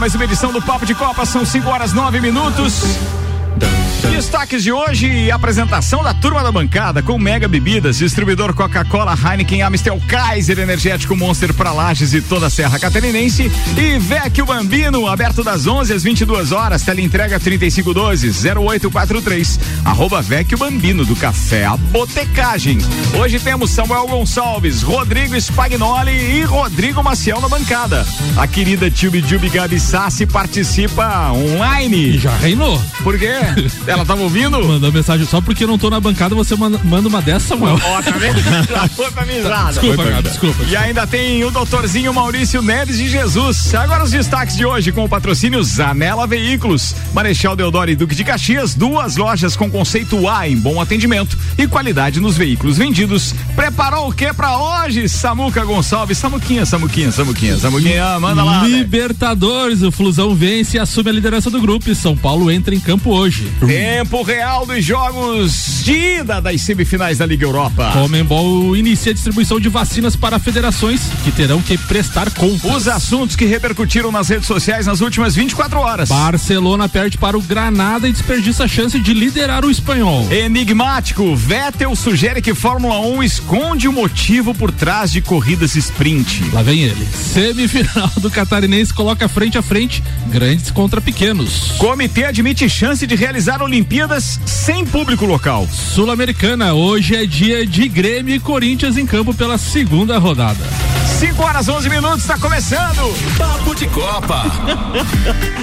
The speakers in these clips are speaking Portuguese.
mais uma edição do Papo de Copa, são 5 horas 9 minutos. Destaques de hoje e apresentação da turma da bancada com Mega Bebidas, distribuidor Coca-Cola, Heineken, Amstel, Kaiser, Energético Monster para Lages e toda a Serra Catarinense e Vecchio Bambino, aberto das 11 às 22 horas, teleentrega 3512 0843, arroba Vecchio Bambino do Café a Botecagem. Hoje temos Samuel Gonçalves, Rodrigo Spagnoli e Rodrigo Maciel na bancada. A querida Tube Jubi Gabi Sassi participa online. E já reinou. Por quê? Ela tava ouvindo? Mandou mensagem só porque eu não tô na bancada, você manda, manda uma dessa, Samuel. Ó, oh, tá vendo? foi pra. Desculpa, cara, desculpa. E ainda tem o doutorzinho Maurício Neves de Jesus. Agora os destaques de hoje com o patrocínio Zanela Veículos. Marechal Deodoro e Duque de Caxias, duas lojas com conceito A em bom atendimento e qualidade nos veículos vendidos. Preparou o que pra hoje, Samuca Gonçalves? Samuquinha, Samuquinha, Samuquinha, Samuquinha, manda lá. Libertadores, o Flusão vence e assume a liderança do grupo e São Paulo entra em campo hoje. Tempo real dos jogos de ida das semifinais da Liga Europa. Comembol inicia a distribuição de vacinas para federações que terão que prestar contas. Os assuntos que repercutiram nas redes sociais nas últimas 24 horas. Barcelona perde para o Granada e desperdiça a chance de liderar o espanhol. Enigmático. Vettel sugere que Fórmula 1 esconde o motivo por trás de corridas sprint. Lá vem ele. Semifinal do Catarinense coloca frente a frente grandes contra pequenos. Comitê admite chance de realizar Olimpíadas sem público local. Sul-Americana, hoje é dia de Grêmio e Corinthians em campo pela segunda rodada. 5 horas 11 minutos, está começando. Papo de Copa.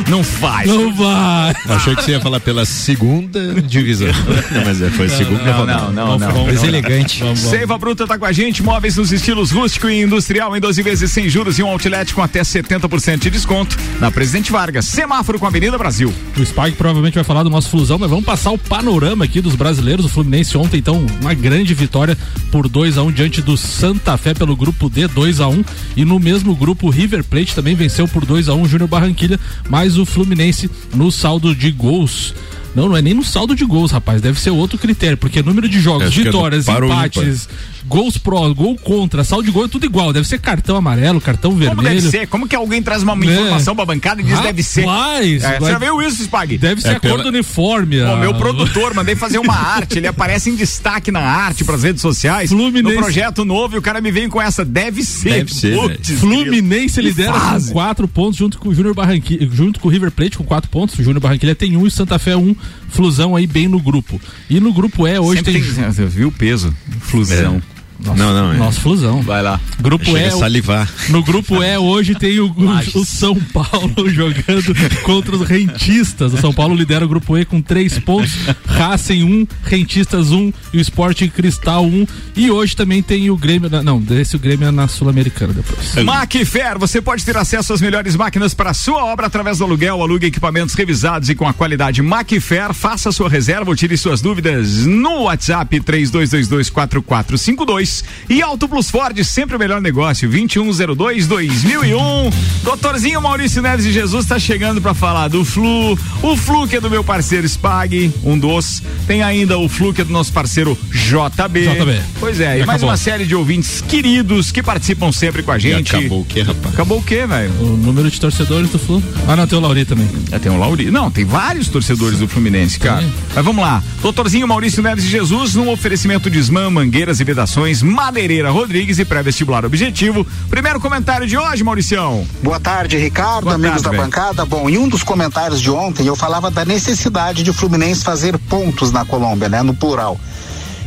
Não faz. Não vai. Achei que você ia falar pela segunda divisão. Não, mas é, foi a segunda não, rodada. Não, não, não. Mas elegante. Vamos, vamos. Seiva Bruta tá com a gente, móveis nos estilos rústico e industrial em 12 vezes sem juros e um outlet com até 70% de desconto na Presidente Vargas. Semáforo com a Avenida Brasil. O Spike provavelmente vai falar do nosso Flusão, mas vamos passar o panorama aqui dos brasileiros. O Fluminense ontem, então, uma grande vitória por 2 a 1 um, diante do Santa Fé pelo grupo D, 2 a 1 um, e no mesmo grupo o River Plate também venceu por 2 a 1 um, Júnior Barranquilha, mas o Fluminense no saldo de gols não, não é nem no saldo de gols, rapaz. Deve ser outro critério, porque número de jogos, vitórias, é empates, gols pró, gol contra, saldo de gol é tudo igual. Deve ser cartão amarelo, cartão Como vermelho. deve ser? Como que alguém traz uma Né? informação pra bancada e diz Rapaz, deve ser? É, vai- você já viu isso, Spag? Deve ser É a cor do uniforme. A- meu produtor, mandei fazer uma arte, ele aparece em destaque na arte pras redes sociais. Fluminense. No projeto novo e o cara me vem com essa, deve ser. Deve ser, Putz, Fluminense lidera com quatro pontos junto com o Júnior Barranquilla, junto com o River Plate com quatro pontos. O Júnior Barranquilla tem um e o Santa Fé um. Flusão aí bem no grupo. E no grupo E hoje Sempre tem. tem, você viu o peso? Flusão. Não, não, é. Nosso Flusão. Vai lá. Grupo Chega E. a salivar. No grupo E hoje tem o, o, o São Paulo jogando contra os rentistas. O São Paulo lidera o grupo E com três pontos, Racing um, Rentistas um e o Sporting Cristal um. E hoje também tem o Grêmio. na- Não, esse o Grêmio é na Sul-Americana depois. Macfer, você pode ter acesso às melhores máquinas para sua obra através do aluguel, alugue equipamentos revisados e com a qualidade Macfer. Faça sua reserva ou tire suas dúvidas no WhatsApp 32224452 e Auto Plus Ford, sempre o melhor negócio, 2102-2001. Doutorzinho Maurício Neves de Jesus está chegando para falar do Flu, o Flu que é do meu parceiro Spag, um dos. Tem ainda o Flu que é do nosso parceiro JB. JB. Pois é, e Já mais acabou. uma série de ouvintes queridos que participam sempre com a E gente. acabou o quê, rapaz? Acabou o quê, velho? O número de torcedores do Flu. Ah, não, tem o Lauri também. É, tem um Lauri. Não, tem vários torcedores do Fluminense, cara. Mas vamos lá. Doutorzinho Maurício Neves de Jesus, num oferecimento de Ismã, Mangueiras e Vedações, Madeireira Rodrigues e pré-vestibular objetivo. Primeiro comentário de hoje, Mauricião. Boa tarde, Ricardo, Boa amigos tarde, da velho. bancada. Bom, em um dos comentários de ontem eu falava da necessidade de o Fluminense fazer pontos na Colômbia, né, no plural.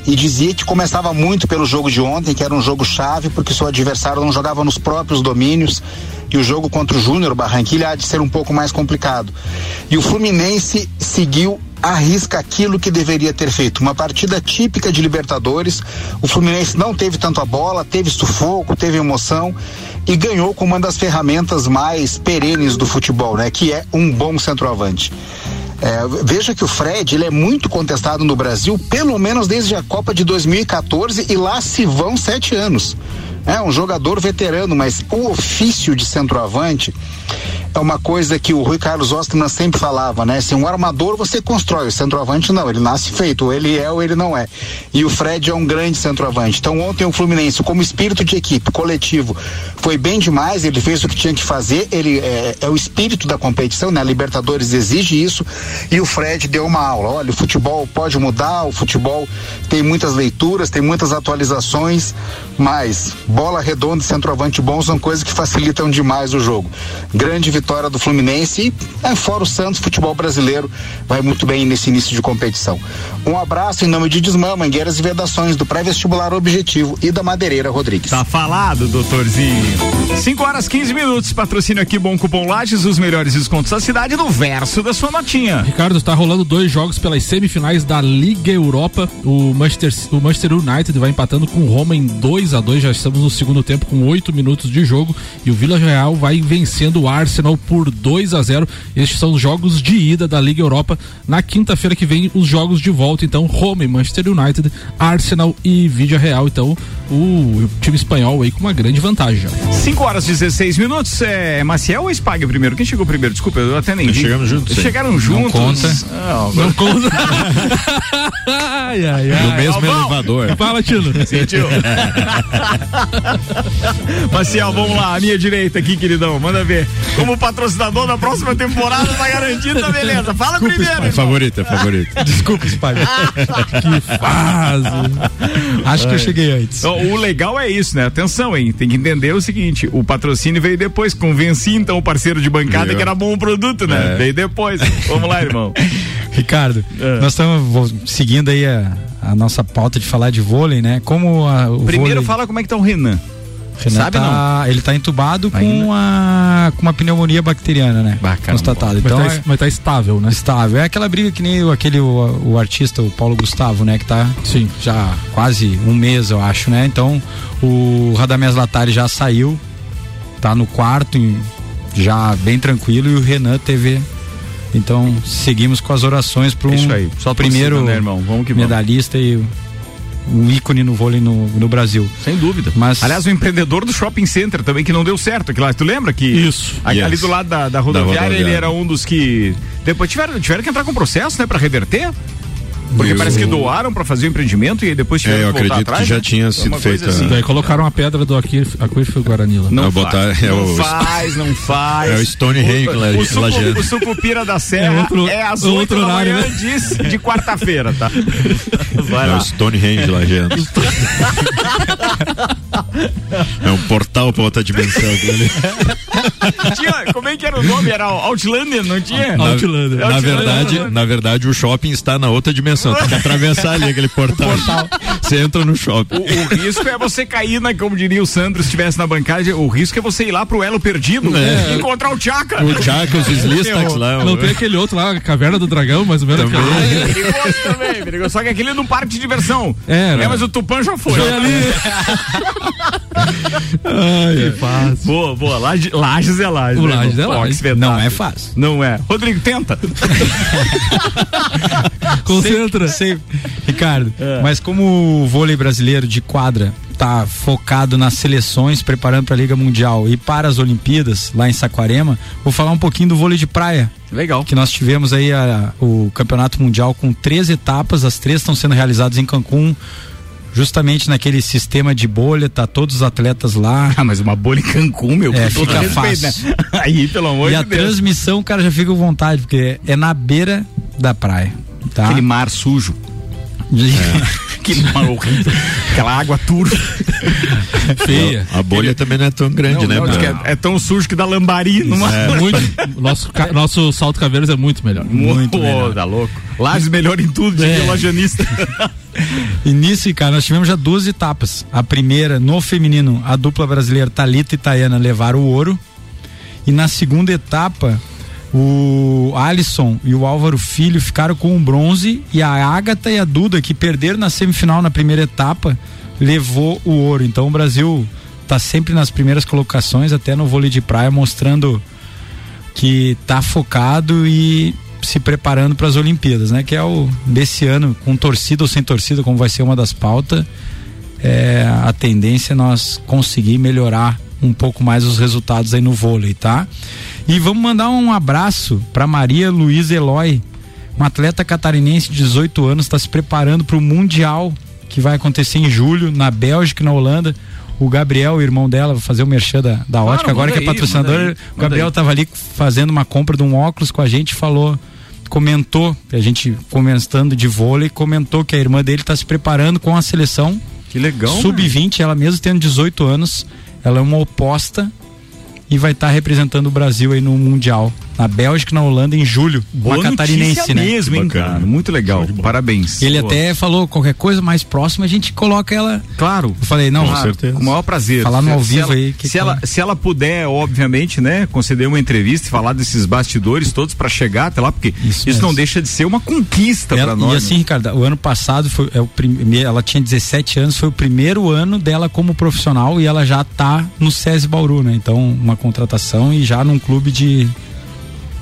E dizia que começava muito pelo jogo de ontem, que era um jogo chave, porque seu adversário não jogava nos próprios domínios. E o jogo contra o Júnior Barranquilha há de ser um pouco mais complicado. E o Fluminense seguiu à risca aquilo que deveria ter feito. Uma partida típica de Libertadores. O Fluminense não teve tanto a bola, teve sufoco, teve emoção e ganhou com uma das ferramentas mais perenes do futebol, né? Que é um bom centroavante. É, veja que o Fred ele é muito contestado no Brasil, pelo menos desde a Copa de 2014 e lá se vão sete anos. É um jogador veterano, mas o ofício de centroavante é uma coisa que o Rui Carlos Osterman sempre falava, né? Se um armador você constrói, o centroavante não, ele nasce feito, ou ele é ou ele não é. E o Fred é um grande centroavante. Então ontem o Fluminense, como espírito de equipe, coletivo, foi bem demais, ele fez o que tinha que fazer, ele é, é o espírito da competição, né? A Libertadores exige isso e o Fred deu uma aula. Olha, o futebol pode mudar, o futebol tem muitas leituras, tem muitas atualizações, mas bola redonda e centroavante bom são coisas que facilitam demais o jogo. Grande vitória do Fluminense e é, fora o Santos, futebol brasileiro vai muito bem nesse início de competição. Um abraço em nome de Desmã, Mangueiras e Vedações, do pré-vestibular Objetivo e da Madeireira Rodrigues. Tá falado, doutorzinho. 5 horas 15 minutos, patrocínio aqui Bom Cupom Lages, os melhores descontos da cidade no verso da sua notinha. Ricardo, está rolando dois jogos pelas semifinais da Liga Europa. O Manchester, o Manchester United vai empatando com o Roma em 2 a 2 já estamos no segundo tempo com 8 minutos de jogo e o Vila Real vai vencendo o Arsenal por 2 a 0. Estes são os jogos de ida da Liga Europa. Na quinta-feira que vem, os jogos de volta, então, Roma e Manchester United, Arsenal e Vila Real. Então, o time espanhol aí com uma grande vantagem. 5 horas e 16 minutos. É Maciel ou Spag primeiro? Quem chegou primeiro? Desculpa, eu até nem vi. Chegamos juntos. Chegaram juntos. Não conta. Ah, Não conta. ai, ai, ai. No mesmo Galvão. elevador. Fala, Tino. Sentiu? Maciel, vamos lá, à minha direita aqui, queridão. Manda ver. Como patrocinador da próxima temporada, tá garantido, tá beleza. Fala primeiro. É irmão. favorito, é favorito. Desculpa, Spalho. Que fase. Acho que eu cheguei antes. O legal é isso, né? Atenção, hein? Tem que entender o seguinte: o patrocínio veio depois. Convenci então o parceiro de bancada Viu? que era bom o produto, né? É. Veio depois. Vamos lá, irmão. Ricardo, É. nós estamos seguindo aí a, a nossa pauta de falar de vôlei, né? Como a, o Primeiro vôlei, fala como é que tá o Renan. Renan sabe tá, Ele tá entubado Ainda? com, a, com uma pneumonia bacteriana, né? Bacana, Constatado. Mas, Então tá, é mas tá estável, né? estável. É aquela briga que nem o- aquele o, o artista, o Paulo Gustavo, né? Que tá Sim. já quase um mês, eu acho, né? Então o Radamés Latari já saiu, tá no quarto, em- já bem tranquilo, e o Renan teve. Então seguimos com as orações para um É Isso aí. Só primeiro torcida, né, irmão? Vamos que vamos. medalhista e o- um ícone no vôlei no, no Brasil. Sem dúvida. Mas- Aliás, o empreendedor do shopping center também que não deu certo. Que lá, tu lembra que. Isso. Ali Yes. do lado da, da rodoviária, rodoviária. ele era um dos que. Depois tiveram, tiveram que entrar com processo, né, pra reverter. Porque Eu- parece que doaram pra fazer o empreendimento e aí depois tiveram É, eu que acredito atrás. que já né? tinha Foi sido coisa feita- Daí colocaram a pedra do aquífero aquífero Guarani lá. Não Vai faz, botar- é não o- faz, não faz. É o Stonehenge o, lá- o, sucu, lajeando. o sucupira da Serra É é, outro- às outro 8 da horário, manhã né? de, de quarta-feira, tá? Vai É lá. o Stonehenge lá, gente. É um portal pra outra dimensão aquilo ali. Tinha, como é que era o nome? Era Outlander, não tinha? Na, Outlander. na Outlander. verdade, na verdade, o shopping está na outra dimensão. Tem que atravessar ali aquele portal. Você entra no shopping. O, o risco é você cair, na, como diria o Sandro, se estivesse na bancada, o risco é você ir lá pro elo perdido É. e encontrar o Chaka. O Chaka, os Slistax lá. Não tem aquele outro lá, a Caverna do Dragão, mais ou menos. Também. aquele- É perigoso perigoso. Só que aquele é num parque de diversão. É, né? mas o Tupã já foi. Foi ali. Ai, fácil. Boa, boa. Laje, Lages é Lages. O né, Lages é que Lages. espetáculo. Não é fácil. Não é. Rodrigo, tenta. Concentra. Sei- Ricardo, É. mas como o vôlei brasileiro de quadra tá focado nas seleções, preparando para a Liga Mundial e para as Olimpíadas lá em Saquarema, vou falar um pouquinho do vôlei de praia, Legal. que nós tivemos aí a- o Campeonato Mundial com três etapas, as três estão sendo realizadas em Cancún, justamente naquele sistema de bolha, tá todos os atletas lá. Ah, mas uma bolha em Cancún, meu, É, fica respeito, fácil. né? Aí, pelo amor e de a Deus. transmissão, o cara já fica com vontade, porque é na beira da praia, tá? Aquele mar sujo. Que horrível. Aquela água turva. Feia. A bolha também não é tão grande, Não, né? não, é, é tão sujo que dá lambari numa. É muito. Nosso, ca- nosso salto caveiros é muito melhor. muito Pô, melhor. Tá louco. Lages melhor em tudo, É. o lajanista. E nisso, cara, nós tivemos já duas etapas. A primeira, no feminino, a dupla brasileira Talita e Tayana levaram o ouro. E na segunda etapa, o Alisson e o Álvaro Filho ficaram com o bronze. E a Ágata e a Duda, que perderam na semifinal na primeira etapa, levou o ouro. Então o Brasil tá sempre nas primeiras colocações, até no vôlei de praia, mostrando que tá focado e se preparando para as Olimpíadas, né? Que é o desse ano, com torcida ou sem torcida, como vai ser uma das pautas. é, a tendência é nós conseguir melhorar um pouco mais os resultados aí no vôlei, tá? E vamos mandar um abraço para Maria Luísa Eloy, uma atleta catarinense de 18 anos, está se preparando para o Mundial que vai acontecer em julho na Bélgica e na Holanda. O Gabriel, o irmão dela, vai fazer o merchan da, da ótica, agora que é patrocinador. o Gabriel estava ali fazendo uma compra de um óculos com a gente falou comentou, a gente comentando de vôlei, comentou que a irmã dele está se preparando com a seleção. Que legal. Sub-20, ela mesmo tendo 18 anos, ela é uma oposta e vai estar tá representando o Brasil aí no Mundial na Bélgica e na Holanda em julho. Boa uma catarinense, né? mesmo, hein, cara? Muito legal. Parabéns. Ele até falou qualquer coisa mais próxima, a gente coloca ela. Claro. Eu falei, não, com, certeza. com o maior prazer. Falar no ao vivo ela, aí. Que se, ela, se ela puder, obviamente, né, conceder uma entrevista e falar desses bastidores todos para chegar até lá, porque isso, isso não deixa de ser uma conquista para nós. E assim, né? Ricardo, o ano passado foi é o primeiro, ela tinha 17 anos, foi o primeiro ano dela como profissional e ela já tá no SESI Bauru, né? Então, uma contratação e já num clube de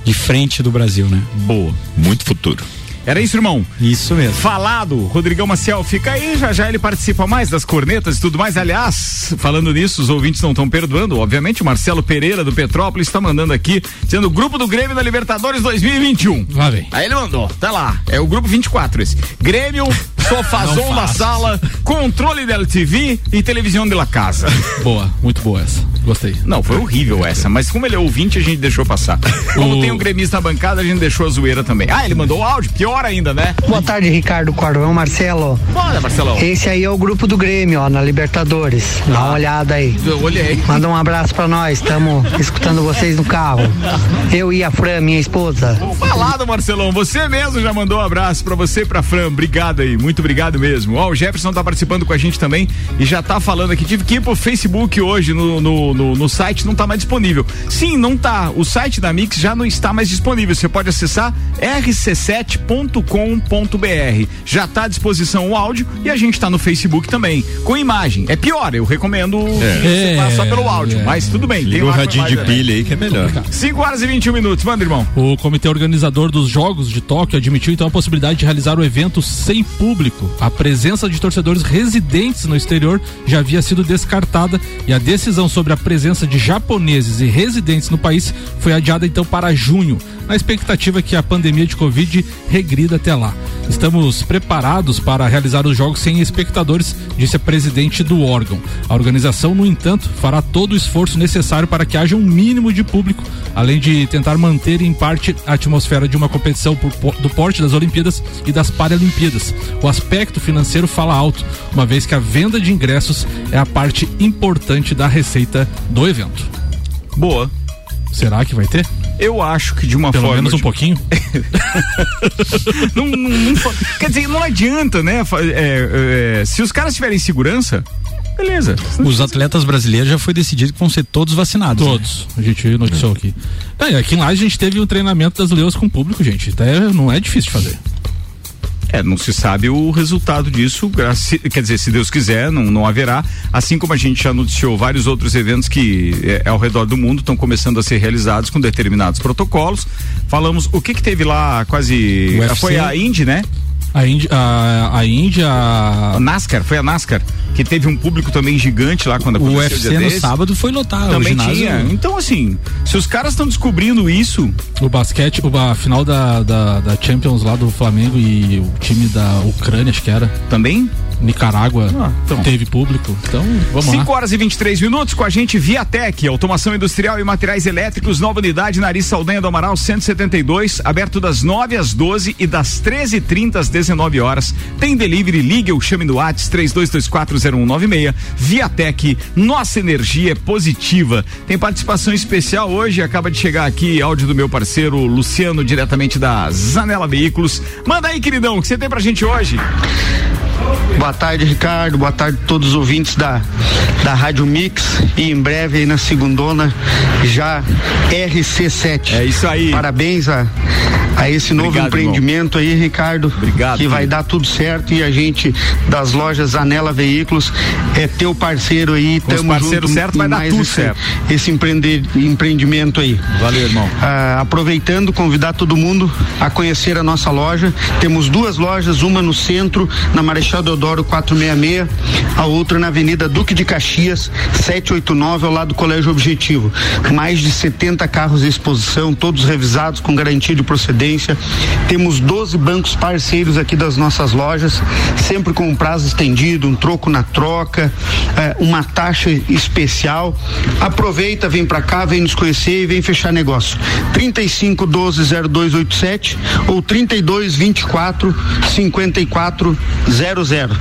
de frente do Brasil, né? Boa, muito futuro. Era isso, irmão? Isso mesmo. Falado, Rodrigão Maciel, fica aí, já já ele participa mais das cornetas e tudo mais. Aliás, falando nisso, os ouvintes não estão perdoando, obviamente, o Marcelo Pereira do Petrópolis está mandando aqui, dizendo o grupo do Grêmio da Libertadores 2021. Lá vem. Aí ele mandou, tá lá, é o grupo 24 esse. Grêmio, sofazão da sala, controle da TV e televisão de la casa. Boa, muito boa essa. Gostei. Não, foi horrível essa, mas como ele é ouvinte, a gente deixou passar. Como o... tem um gremista na bancada, a gente deixou a zoeira também. Ah, ele mandou o áudio, pior ainda, né? Boa tarde, Ricardo Cordão, Marcelo. Olha, Marcelão. Esse aí é o grupo do Grêmio, ó, na Libertadores. Dá uma olhada aí. Eu olhei. Manda um abraço pra nós, estamos escutando vocês no carro. Eu e a Fran, minha esposa. Falado, Marcelão, você mesmo já mandou um abraço pra você e pra Fran. Obrigado aí, muito obrigado mesmo. Ó, o Jefferson tá participando com a gente também e já tá falando aqui. Tive que ir pro Facebook hoje, no, no, no, no site, não tá mais disponível. Sim, não tá. O site da Mix já não está mais disponível. Você pode acessar rc7.com com.br Já está à disposição o áudio e a gente está no Facebook também, com imagem. É pior, eu recomendo é. você só pelo áudio, é. mas tudo bem. Liga o radinho de pilha aí que é melhor. 5 horas e 21 minutos, manda, irmão. O comitê organizador dos Jogos de Tóquio admitiu então a possibilidade de realizar o evento sem público. A presença de torcedores residentes no exterior já havia sido descartada e a decisão sobre a presença de japoneses e residentes no país foi adiada então para junho, na expectativa que a pandemia de Covid regrida até lá. Estamos preparados para realizar os jogos sem espectadores, disse a presidente do órgão. A organização, no entanto, fará todo o esforço necessário para que haja um mínimo de público, além de tentar manter em parte a atmosfera de uma competição do porte das Olimpíadas e das Paralimpíadas. O aspecto financeiro fala alto, uma vez que a venda de ingressos é a parte importante da receita do evento. Boa. Será que vai ter? Eu acho que de uma Pelo forma. Pelo menos um pouquinho? não, não, não, quer dizer, não adianta, né? É, é, se os caras tiverem segurança, beleza. Os atletas brasileiros já foi decidido que vão ser todos vacinados. Né? Todos. Né? A gente noticiou aqui. É, aqui lá a gente teve um treinamento das leões com o público, gente. Até não é difícil de fazer. É, não se sabe o resultado disso, quer dizer, se Deus quiser, não, não haverá. Assim como a gente já noticiou vários outros eventos que é, ao redor do mundo estão começando a ser realizados com determinados protocolos. Falamos o que que teve lá quase. Foi a Indy, né? A Índia, a, a Índia. A NASCAR, foi a NASCAR, que teve um público também gigante lá quando aconteceu o UFC no desse. sábado foi lotado. Também tinha. Então, assim, se os caras estão descobrindo isso. O basquete, a final da, da, da Champions lá do Flamengo e o time da Ucrânia, acho que era. Também? Nicarágua ah, então. teve público. Então, vamos 5 lá. 5 horas e 23 minutos com a gente Viatec, automação industrial e materiais elétricos, nova unidade Nariz Saldanha do Amaral 172, aberto das 9 às 12 e das 13h30 às 19 horas. Tem delivery, ligue ou chame no WhatsApp 32240196. Viatec, nossa energia é positiva. Tem participação especial hoje, acaba de chegar aqui áudio do meu parceiro Luciano, diretamente da Zanela Veículos. Manda aí, queridão, o que você tem pra gente hoje? Boa tarde, Ricardo. Boa tarde a todos os ouvintes da, da Rádio Mix. E em breve aí na segundona, já RC7. É isso aí. Parabéns a, a esse novo Obrigado, empreendimento irmão. aí, Ricardo. Obrigado. Que filho. vai dar tudo certo e a gente das lojas Anela Veículos é teu parceiro aí. Com tamo parceiro junto certo vai dar tudo esse, certo. Esse empreender, empreendimento aí. Valeu, irmão. Ah, aproveitando, convidar todo mundo a conhecer a nossa loja. Temos duas lojas, uma no centro, na Marechal Marechal Deodoro 466, a outra na Avenida Duque de Caxias 789, ao lado do Colégio Objetivo. Mais de 70 carros em exposição, todos revisados com garantia de procedência. Temos 12 bancos parceiros aqui das nossas lojas, sempre com um prazo estendido, um troco na troca, eh, uma taxa especial. Aproveita, vem para cá, vem nos conhecer e vem fechar negócio. 35 12 0287 ou 32 24 54 00.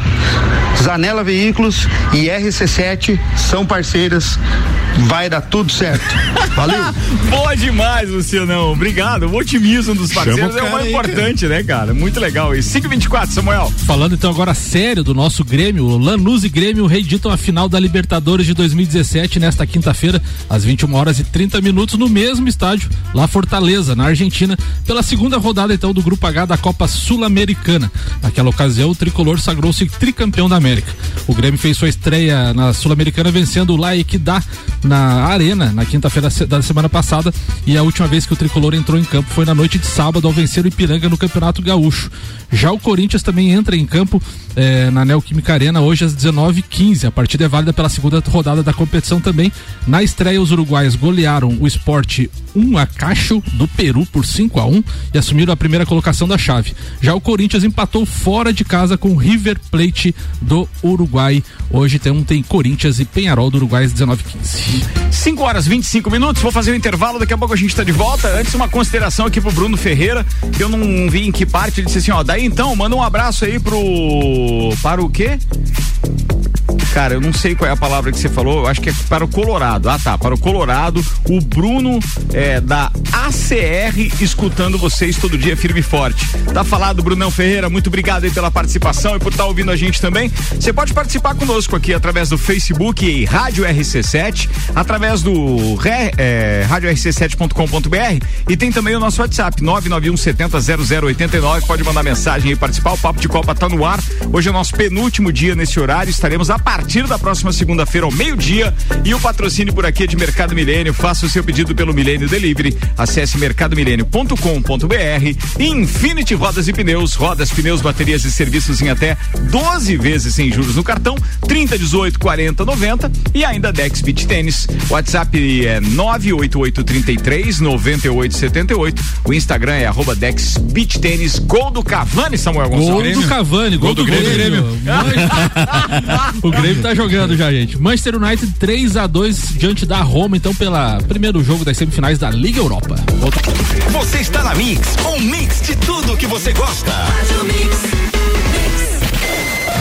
Zanela Veículos e RC7 são parceiras vai dar tudo certo. Valeu. Boa demais, Lucianão. Obrigado. O otimismo dos parceiros é o mais importante, aí, né, cara? Muito legal. E 524, Samuel. Falando então agora sério do nosso Grêmio, o Lanús e Grêmio reeditam a final da Libertadores de 2017 nesta quinta-feira, às 21 horas e 30 minutos, no mesmo estádio, lá Fortaleza, na Argentina, pela segunda rodada então do Grupo H da Copa Sul-Americana. Naquela ocasião, o tricolor sagrou-se tricampeão da América. O Grêmio fez sua estreia na Sul-Americana vencendo o La Equidad na Arena na quinta-feira da semana passada e a última vez que o tricolor entrou em campo foi na noite de sábado ao vencer o Ipiranga no Campeonato Gaúcho. Já o Corinthians também entra em campo eh, na Neoquímica Arena hoje às 19h15. A partida é válida pela segunda rodada da competição também. Na estreia, os uruguaios golearam o esporte 1 a Cacho do Peru por 5 a 1 e assumiram a primeira colocação da chave. Já o Corinthians empatou fora de casa com o River Plate do Uruguai. Hoje tem, um, tem Corinthians e Penharol do Uruguai às 19h15. 5 horas 25 minutos, vou fazer o um intervalo, daqui a pouco a gente está de volta. Antes, uma consideração aqui pro Bruno Ferreira, que eu não vi em que parte, ele disse assim, ó, daí então, manda um abraço aí pro. Para o quê? Cara, eu não sei qual é a palavra que você falou, eu acho que é para o Colorado. Ah, tá, para o Colorado, o Bruno é, da ACR escutando vocês todo dia firme e forte. Tá falado, Brunão Ferreira, muito obrigado aí pela participação e por estar tá ouvindo a gente também. Você pode participar conosco aqui através do Facebook e Rádio RC7, através do é, radiorc7.com.br e tem também o nosso WhatsApp, 991 70 0089. Pode mandar mensagem e participar. O Papo de Copa tá no ar. Hoje é o nosso penúltimo dia nesse horário. Estaremos a partir da próxima segunda-feira ao meio-dia. E o patrocínio por aqui é de Mercado Milênio. Faça o seu pedido pelo Milênio Delivery. Acesse mercadomilênio.com.br. Infinity Rodas e Pneus. Rodas, pneus, baterias e serviços em até 12 vezes sem juros no cartão. 30, 18, 40, 90. E ainda Dex Beach Tênis. WhatsApp é 98833 9878. O Instagram é arroba Dex Beach Tênis. Gol do Cavani, Samuel Gonçalves. Gol do Cavani, gol, gol do, do, Grêmio. Grêmio. o Grêmio tá jogando já, gente. Manchester United 3 a 2 diante da Roma, então pela primeiro jogo das semifinais da Liga Europa. Volta. Você está na Mix, um mix de tudo que você gosta. O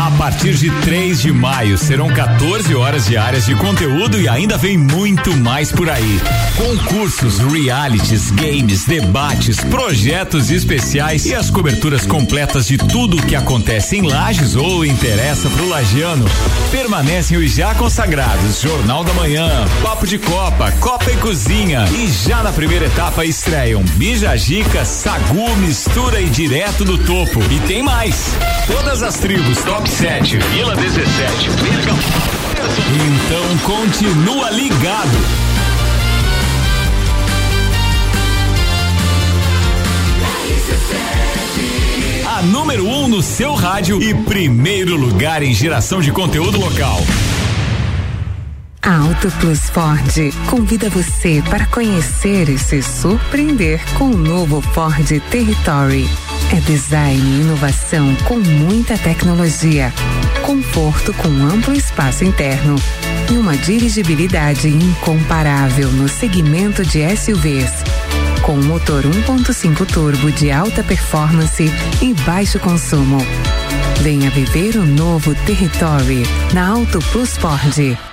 A partir de 3 de maio serão 14 horas diárias de conteúdo e ainda vem muito mais por aí. Concursos, realities, games, debates, projetos especiais e as coberturas completas de tudo o que acontece em Lages ou interessa pro lagiano. Permanecem os já consagrados Jornal da Manhã, Papo de Copa, Copa e Cozinha e já na primeira etapa estreiam Bija Gica, Sagu, Mistura e Direto do Topo. E tem mais. Todas as tribos Top 7, Vila 17, Então continua ligado. A número 1 um no seu rádio e primeiro lugar em geração de conteúdo local. A Auto Plus Ford convida você para conhecer e se surpreender com o novo Ford Territory. É design e inovação com muita tecnologia, conforto com amplo espaço interno e uma dirigibilidade incomparável no segmento de SUVs. Com motor 1.5 turbo de alta performance e baixo consumo. Venha viver o novo Territory na Auto Plus Ford.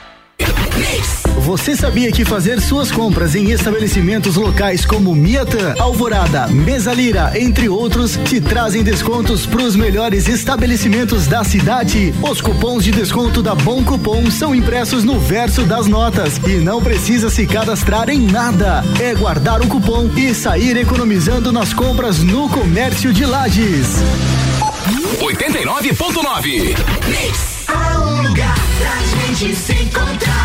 Você sabia que fazer suas compras em estabelecimentos locais como Miatan, Alvorada, Mesalira, entre outros, te trazem descontos para os melhores estabelecimentos da cidade? Os cupons de desconto da Bom Cupom são impressos no verso das notas e não precisa se cadastrar em nada. É guardar o cupom e sair economizando nas compras no comércio de Lages. 89.9 há um lugar pra gente se encontrar.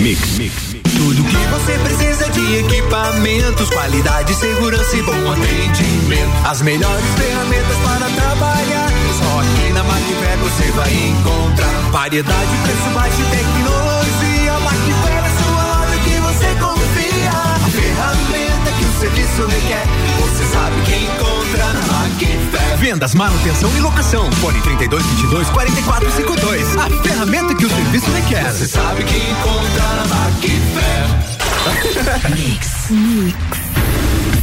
Mix, mix. Tudo que você precisa de equipamentos, qualidade, segurança e bom atendimento. As melhores ferramentas para trabalhar. Só aqui na Macfer você vai encontrar variedade, preço baixo e tecnologia. Macfer é sua loja que você confia. A ferramenta que o serviço requer. Você sabe que encontra Macfer. Vendas, manutenção e locação. Fone 32 22 44 52. A ferramenta que o serviço requer. Você sabe que encontra na Macfer. Mix. Mix.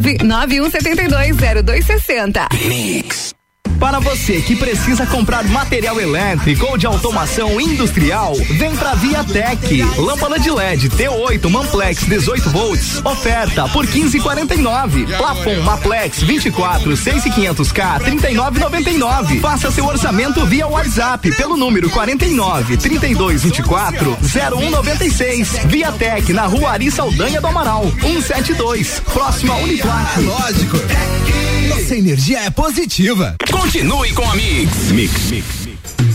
991720260. Mix. Para você que precisa comprar material elétrico ou de automação industrial, vem pra Viatec. Lâmpada de LED T8 Manplex 18 volts, oferta por 15,49. Plafon Maplex 24 6500K 39,99. Faça seu orçamento via WhatsApp pelo número 49 3224 0196. Viatec na Rua Ari Saldanha do Amaral 172, próximo a Uniplac. Lógico. Nossa energia é positiva. Continue com a Mix. Mix, mix, mix.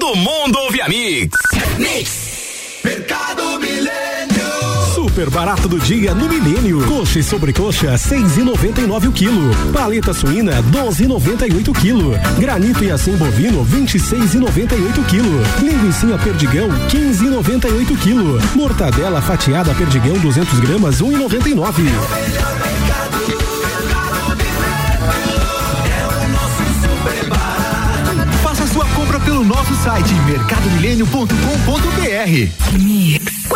todo mundo ouve a Mix. Mix. Mercado Milênio. Super barato do dia no Milênio. Coxa e sobrecoxa, seis e noventa e nove o quilo. Paleta suína, doze e noventa e oito quilo. Granito e assim bovino, vinte e seis e noventa e oito quilo. Linguiça perdigão, quinze e noventa e oito quilo. Mortadela fatiada perdigão, 200 gramas, um e noventa e nove. Faça nosso site mercadomilênio.com.br.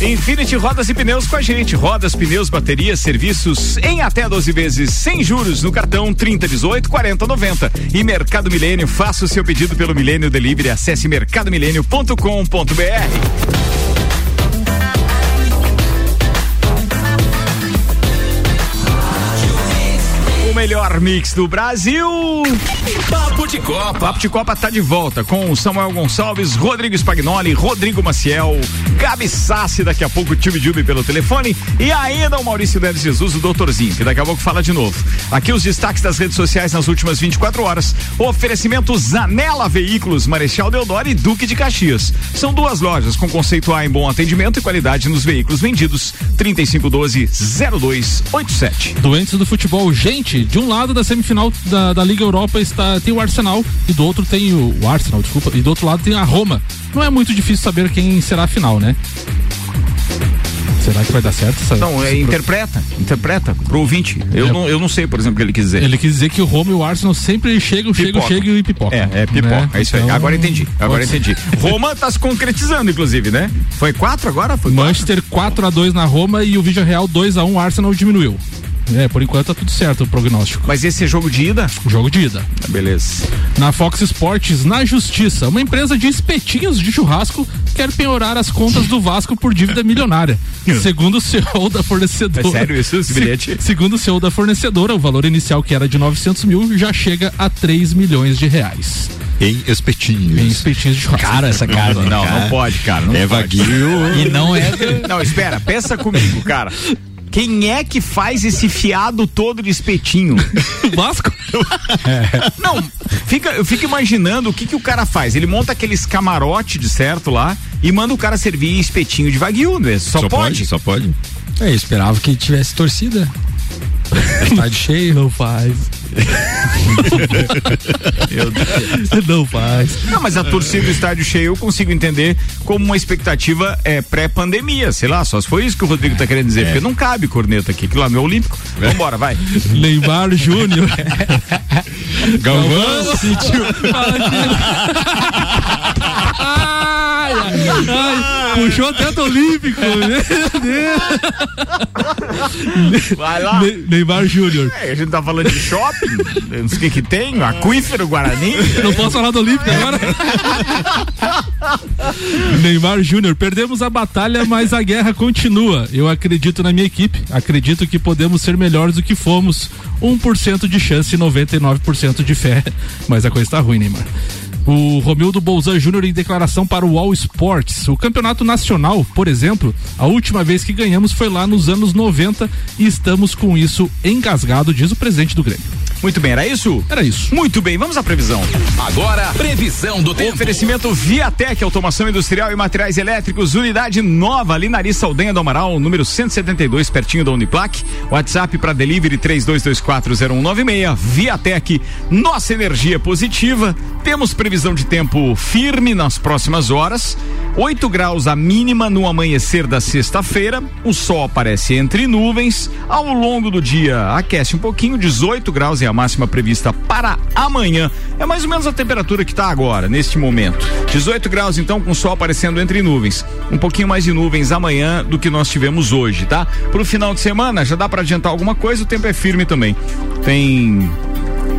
Infinity Rodas e Pneus com a gente. Rodas, pneus, baterias, serviços em até 12 vezes sem juros no cartão 3018 4090. E Mercado Milênio, faça o seu pedido pelo Milênio Delivery. Acesse mercadomilênio.com.br. melhor mix do Brasil. Papo de Copa. Papo de Copa tá de volta com Samuel Gonçalves, Rodrigo Spagnoli, Rodrigo Maciel, Gabi Sassi, daqui a pouco o Tio Jubi pelo telefone e ainda o Maurício Neves Jesus, o doutorzinho, que daqui a pouco fala de novo. Aqui os destaques das redes sociais nas últimas 24 horas. Oferecimento Zanela Veículos, Marechal Deodoro e Duque de Caxias. São duas lojas com conceito A em bom atendimento e qualidade nos veículos vendidos. 3512-0287. Doentes do futebol, gente, de um lado da semifinal da, da Liga Europa está tem o Arsenal e do outro tem o, o Arsenal, desculpa, e do outro lado tem a Roma. Não é muito difícil saber quem será a final, né? Será que vai dar certo? Essa, Não, é, interpreta, interpreta pro ouvinte. Eu, É. não, eu não sei, por exemplo, o que ele quis dizer. Ele quis dizer que o Roma e o Arsenal sempre chegam, chegam, Pipoca. chegam e pipoca. É, é pipoca. né? É isso aí. Então, Agora entendi. Agora entendi. Roma tá se concretizando, inclusive, né? Foi quatro agora? Foi? Manchester 4 a 2 na Roma e o Vídeo Real 2 a 1 Arsenal diminuiu. É, por enquanto tá tudo certo o prognóstico. Mas esse é jogo de ida? Jogo de ida. Beleza. Na Fox Sports, na Justiça, uma empresa de espetinhos de churrasco quer penhorar as contas do Vasco por dívida milionária. Segundo o CEO da fornecedora. É sério isso, esse Se- bilhete? segundo o CEO da fornecedora, o valor inicial que era de 900 mil já chega a 3 milhões de reais. Em espetinhos. Em espetinhos de churrasco. Cara, essa carne. Não, não pode, cara. Não É vaguio. E não é Não, espera, pensa comigo, cara. Quem é que faz esse fiado todo de espetinho? Vasco? Não, fica, eu fico imaginando o que, que o cara faz. Ele monta aqueles camarote de certo lá e manda o cara servir espetinho de vaguio, né? Só, pode. Só pode. É, eu esperava que tivesse torcida. Estádio cheio. Não faz. Não faz. Não, mas a torcida do estádio cheio eu consigo entender como uma expectativa é, pré-pandemia, sei lá, só se foi isso que o Rodrigo tá querendo dizer, porque não cabe corneta aqui, que lá no Olímpico. Vambora, vai. Neymar Júnior. Galvão. Ai, ai, ai, puxou até do Olímpico. Vai lá. Ne- Neymar Júnior. É, a gente tá falando de shopping, não sei o que que tem, aquífero, Guarani. Não posso falar do Olímpico agora? Neymar Júnior, perdemos a batalha, mas a guerra continua. Eu acredito na minha equipe, acredito que podemos ser melhores do que fomos. 1% de chance e 99% de fé. Mas a coisa tá ruim, Neymar. O Romildo Bolzan Júnior em declaração para o All Sports. O campeonato nacional, por exemplo, a última vez que ganhamos foi lá nos anos 90 e estamos com isso engasgado, diz o presidente do Grêmio. Muito bem, era isso? Era isso. Muito bem, vamos à previsão. Agora, previsão do tempo. Oferecimento Viatec, automação industrial e materiais elétricos, unidade nova ali na Ari Saldanha do Amaral, número 172, pertinho da Uniplac. WhatsApp para delivery 32240196. Viatec, nossa energia positiva. Temos previsão de tempo firme nas próximas horas. 8 graus a mínima no amanhecer da sexta-feira. O sol aparece entre nuvens. Ao longo do dia aquece um pouquinho, 18 graus é a máxima prevista para amanhã. É mais ou menos a temperatura que está agora, neste momento. 18 graus então com o sol aparecendo entre nuvens. Um pouquinho mais de nuvens amanhã do que nós tivemos hoje, tá? Pro final de semana já dá para adiantar alguma coisa, o tempo é firme também. Tem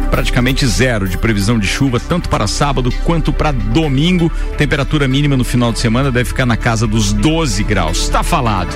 praticamente zero de previsão de chuva, tanto para sábado quanto para domingo. Temperatura mínima no final de semana deve ficar na casa dos 12 graus. Está falado.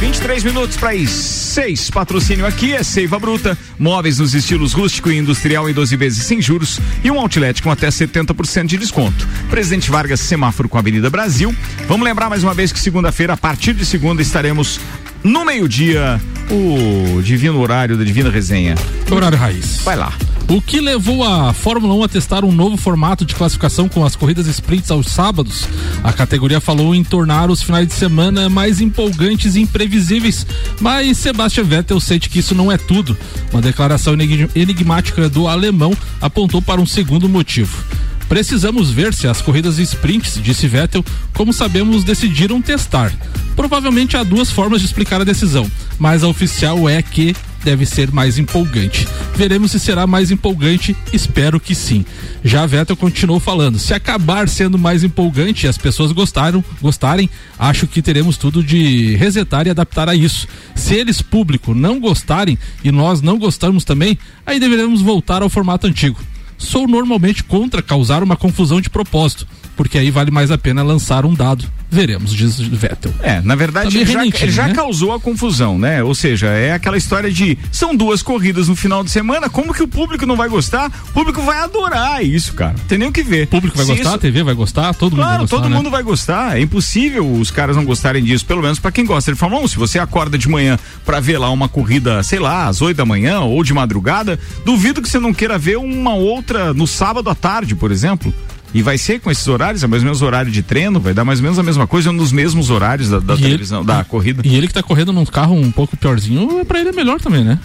23 minutos para ir. Seis. Patrocínio aqui é Seiva Bruta. Móveis nos estilos rústico e industrial em 12 vezes sem juros. E um outlet com até 70% de desconto. Presidente Vargas, semáforo com a Avenida Brasil. Vamos lembrar mais uma vez que segunda-feira, a partir de segunda, estaremos no meio-dia, o divino horário da Divina Resenha. Horário raiz. Vai lá. O que levou a Fórmula 1 a testar um novo formato de classificação com as corridas sprints aos sábados? A categoria falou em tornar os finais de semana mais empolgantes e imprevisíveis, mas Sebastian Vettel sente que isso não é tudo. Uma declaração enig- enigmática do alemão apontou para um segundo motivo. Precisamos ver se as corridas sprints, disse Vettel, como sabemos, decidiram testar. Provavelmente há duas formas de explicar a decisão, mas a oficial é que deve ser mais empolgante. Veremos se será mais empolgante, espero que sim. Já Vettel continuou falando: se acabar sendo mais empolgante e as pessoas gostaram, gostarem, acho que teremos tudo de resetar e adaptar a isso. Se eles, público, não gostarem e nós não gostarmos também, aí deveremos voltar ao formato antigo. Sou normalmente contra causar uma confusão de propósito, porque aí vale mais a pena lançar um dado veremos, diz Vettel. É, na verdade Tá ele já, ele já né? causou a confusão, né? Ou seja, é aquela história de são duas corridas no final de semana, como que o público não vai gostar? O público vai adorar isso, cara. Tem nem o que ver. O público vai Se gostar, isso- a TV vai gostar, todo mundo vai Claro, gostar. todo né? mundo vai gostar. É impossível os caras não gostarem disso, pelo menos pra quem gosta de Fórmula 1. Se você acorda de manhã pra ver lá uma corrida, sei lá, às 8 da manhã ou de madrugada, duvido que você não queira ver uma outra no sábado à tarde, por exemplo. E vai ser com esses horários, é mais ou menos horário de treino, vai dar mais ou menos a mesma coisa nos mesmos horários da, da E ele- televisão, da corrida. E ele que tá correndo num carro um pouco piorzinho, pra ele é melhor também, né?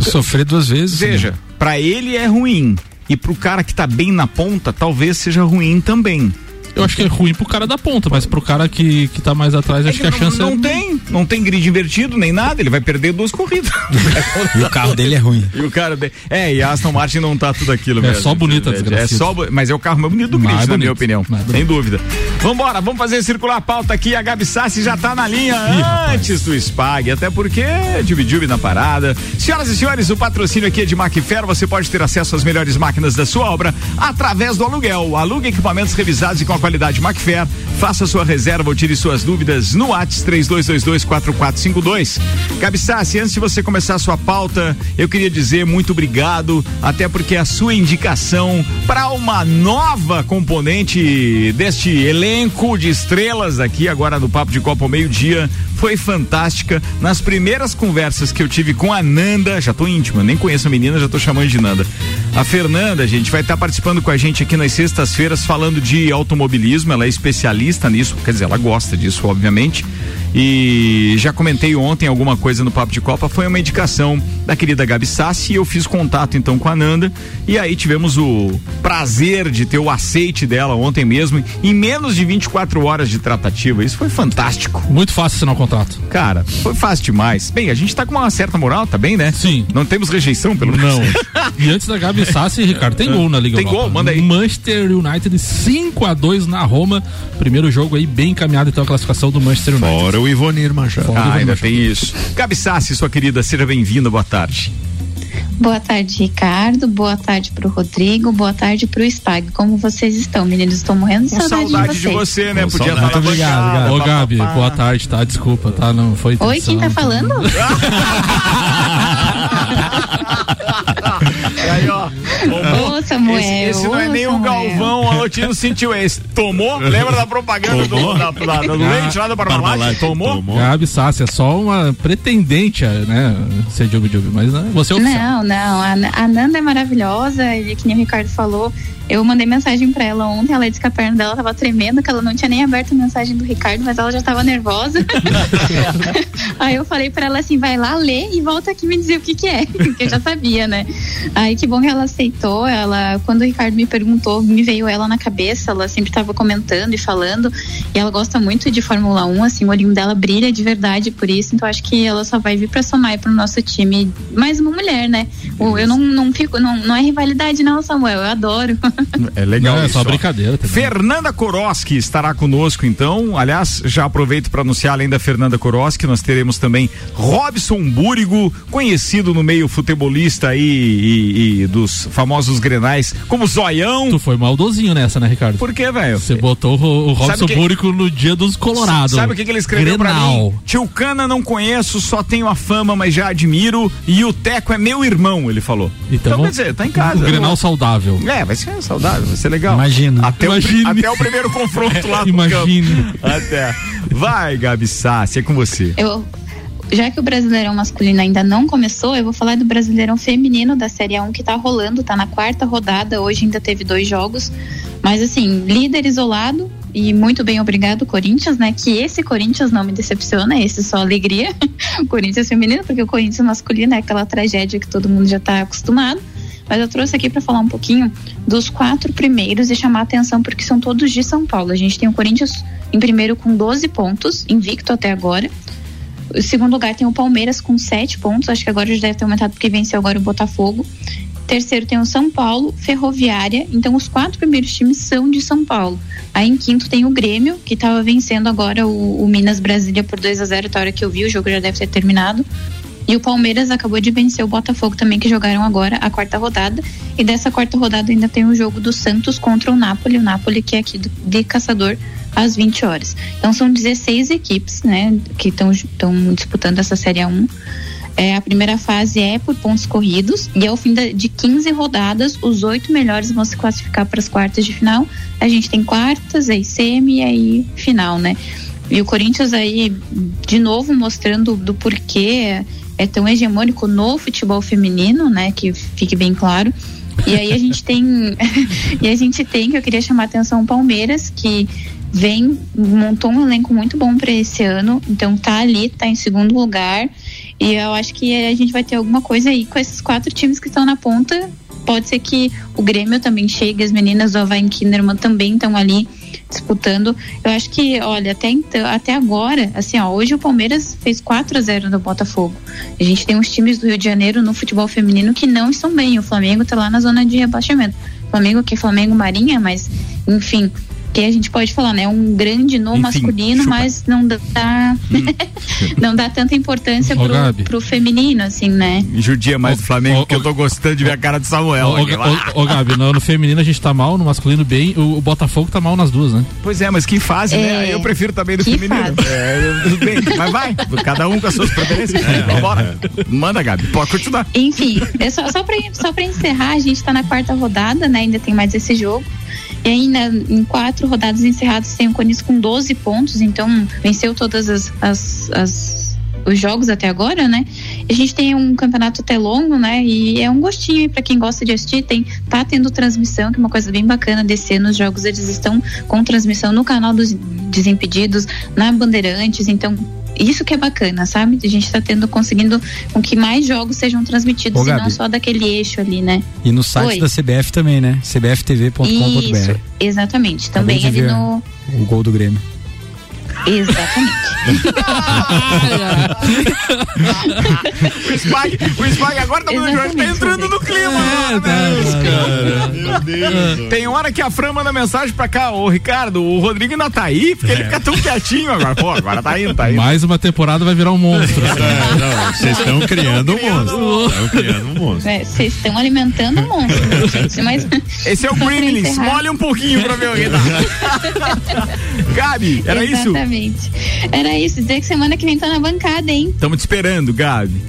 Sofrer duas vezes. Veja, pra ele é ruim. E pro cara que tá bem na ponta, talvez seja ruim também. Eu acho que é ruim pro cara da ponta, mas pro cara que, que tá mais atrás, acho que a não, chance não é. tem, não tem grid invertido nem nada, ele vai perder duas corridas. E o carro dele é ruim. E o cara de... É, e a Aston Martin não tá tudo aquilo É mesmo. só bonita, infelizmente. É só, mas é o carro mais bonito do grid, Mais na minha bonito, opinião. mais bonito. Sem dúvida. Vambora, vamos fazer circular a pauta aqui. A Gabi Sassi já tá na linha antes do Spag, até porque Jubi na parada. Senhoras e senhores, o patrocínio aqui é de Macfer. Você pode ter acesso às melhores máquinas da sua obra através do aluguel. Alugue equipamentos revisados e com a qualidade Macfer. Faça sua reserva ou tire suas dúvidas no ATS 32224452. Gabi Sassi, antes de você começar a sua pauta, eu queria dizer muito obrigado, até porque a sua indicação para uma nova componente deste elenco de estrelas aqui agora no Papo de Copa ao meio-dia foi fantástica. Nas primeiras conversas que eu tive com a Nanda, já tô íntima, nem conheço a menina, já tô chamando de Nanda. A Fernanda, gente, vai estar participando com a gente aqui nas sextas-feiras falando de automobilismo, ela é especialista nisso, quer dizer, ela gosta disso, obviamente. E já comentei ontem alguma coisa no Papo de Copa, foi uma indicação da querida Gabi Sassi e eu fiz contato então com a Nanda e aí tivemos o prazer de ter o aceite dela ontem mesmo em menos de 24 horas de tratativa. Isso foi fantástico. Muito fácil assinar o contrato. Cara, foi fácil demais. Bem, a gente tá com uma certa moral, tá bem, né? Sim. Não temos rejeição, pelo menos. Não. E antes da Gabi Sassi, Ricardo, tem gol na Liga Tem Europa. gol? Manda aí. Manchester United 5 a 2 na Roma. Primeiro jogo aí bem encaminhado então a classificação do Manchester United. Fora o Ivonir Machado. Ah, Ivonir ainda Machado. tem isso. Gabi Sassi, sua querida, seja bem-vinda, boa tarde. Boa tarde, Ricardo. Boa tarde pro Rodrigo. Boa tarde pro Spag. Como vocês estão, meninos? Estou morrendo de saudade, saudade de de vocês. você, né? Com Podia estar Muito obrigado. Ô. Gabi, boa tarde, tá? Desculpa, tá? Não foi Oi, quem tá falando? Aí, ó. Ô, Samuel. Esse, esse não é ô, nem o. Galvão, o Alotino sentiu esse. Tomou? Lembra da propaganda do, Tomou? da, da, do leite lá da Parmalat? Tomou? tomou. Gabi Sassi é só uma pretendente, né? Ser Jubi Jubi, mas né, você é oficial. Não, não. A, a Nanda é maravilhosa. E que nem o Ricardo falou. Eu mandei mensagem pra ela ontem. Ela disse que a perna dela tava tremendo, que ela não tinha nem aberto a mensagem do Ricardo, mas ela já tava nervosa. Aí eu falei pra ela assim: vai lá ler e volta aqui me dizer o que que é, porque eu já sabia, né? Aí que bom que ela aceitou. Ela, quando o Ricardo me perguntou, me veio ela na cabeça. Ela sempre tava comentando e falando. E ela gosta muito de Fórmula 1, assim, o olhinho dela brilha de verdade por isso. Então acho que ela só vai vir pra somar aí pro nosso time. Mais uma mulher, né? O- Eu não, não fico, não, não é rivalidade, não, Samuel. Eu adoro. É legal Não, é só brincadeira também. Fernanda Koroski estará conosco então. Aliás, já aproveito para anunciar além da Fernanda Koroski, nós teremos também Robson Búrigo, conhecido no meio futebolista e, e- e dos famosos grenais como Zoião. Tu foi maldosinho nessa, né, Ricardo? Por quê, velho? Você botou o, o Robson que- Búrico no dia dos Colorados. Sabe o que, que ele escreveu pra Grenal. mim? Tio Cana não conheço, só tenho a fama, mas já admiro. E o Teco é meu irmão, ele falou. Então, Então, quer dizer, tá em casa. Um Grenal saudável. É, vai ser saudável, vai ser legal. Imagina. Até, O, Imagine. até o primeiro confronto lá Imagine. campo. Até. Vai, Gabi Sassi, é com você. Eu, já que o Brasileirão masculino ainda não começou, eu vou falar do Brasileirão feminino da Série A1 que tá rolando, tá na quarta rodada, hoje ainda teve dois jogos. Mas assim, líder isolado e muito bem obrigado, Corinthians, né? Que esse Corinthians não me decepciona, esse só alegria. o Corinthians feminino, porque o Corinthians masculino é aquela tragédia que todo mundo já tá acostumado. Mas eu trouxe aqui para falar um pouquinho dos quatro primeiros e chamar a atenção porque são todos de São Paulo. A gente tem o Corinthians em primeiro com 12 pontos, invicto até agora. O segundo lugar tem o Palmeiras com 7 pontos, acho que agora já deve ter aumentado porque venceu agora o Botafogo. Terceiro tem o São Paulo, Ferroviária. Então os quatro primeiros times são de São Paulo. Aí em quinto tem o Grêmio, que estava vencendo agora o, o Minas Brasília por 2 a 0 Até a hora que eu vi, o jogo já deve ter terminado. E o Palmeiras acabou de vencer o Botafogo também, que jogaram agora a quarta rodada. E dessa quarta rodada ainda tem o jogo do Santos contra o Napoli. O Napoli, que é aqui de Caçador, às 20 horas. Então são 16 equipes, né, que estão disputando essa Série 1. É, a primeira fase é por pontos corridos e ao fim de 15 rodadas, os oito melhores vão se classificar para as quartas de final. A gente tem quartas, aí semi e aí final, né? E o Corinthians aí, de novo, mostrando do porquê é tão hegemônico no futebol feminino, né? Que fique bem claro. E aí a gente tem, e a gente tem que eu queria chamar a atenção o Palmeiras que vem montou um elenco muito bom para esse ano, então tá ali, tá em segundo lugar. E eu acho que a gente vai ter alguma coisa aí com esses quatro times que estão na ponta. Pode ser que o Grêmio também chegue, as meninas do Havaí Kinderman também estão ali disputando. Eu acho que, olha, até então, até agora, assim, ó, hoje o Palmeiras fez 4 a 0 no Botafogo. A gente tem uns times do Rio de Janeiro no futebol feminino que não estão bem. O Flamengo tá lá na zona de rebaixamento. Flamengo que é Flamengo Marinha, mas enfim, que a gente pode falar, né? Um grande no Enfim, masculino, chupa. mas não dá hum. não dá tanta importância pro, pro, feminino, assim, né? Judia mais do Flamengo, que eu tô gostando de ver a cara do Samuel. Ô, Gabi, no, no, feminino a gente tá mal, no masculino bem, o, o, Botafogo tá mal nas duas, né? Pois é, mas que fase, né? é, né? Eu prefiro também do feminino. É, tudo bem, mas vai, cada um com as suas preferências. É, Vambora. Manda, Gabi, pode continuar. Enfim, é só, só, pra, só pra encerrar, a gente tá na quarta rodada, né? Ainda tem mais esse jogo. E ainda em quatro rodadas encerradas tem o Corinthians com 12 pontos, então venceu todas as, as, as os jogos até agora, né? A gente tem um campeonato até longo, né? E é um gostinho para quem gosta de assistir. Tem, tá tendo transmissão, que é uma coisa bem bacana desse ano. Os jogos eles estão com transmissão no canal dos Desimpedidos, na Bandeirantes. Então, isso que é bacana, sabe? A gente está tendo, conseguindo com que mais jogos sejam transmitidos Ô, e não só daquele eixo ali, né? E no site Oi. da CBF também, né? cbftv.com.br. Exatamente, também ali no. O gol do Grêmio. Exatamente. o Spag, o Spag agora tá, Jorge, tá entrando no clima. É, tá, cara. Meu Deus. Tem hora que a Fran manda mensagem pra cá, ô Ricardo, o Rodrigo ainda tá aí, porque é. ele fica tão quietinho agora. Pô, agora tá indo, tá indo. Mais uma temporada vai virar um monstro. É, vocês estão criando um monstro. Estão criando um monstro. Vocês estão alimentando um monstro, gente. Mas, Esse é o Gremlins, molhe um pouquinho pra ver o que tá. Gabi, era Exatamente. isso? Exatamente. Era isso, dizer que semana que vem tá na bancada, hein? Estamos te esperando, Gabi.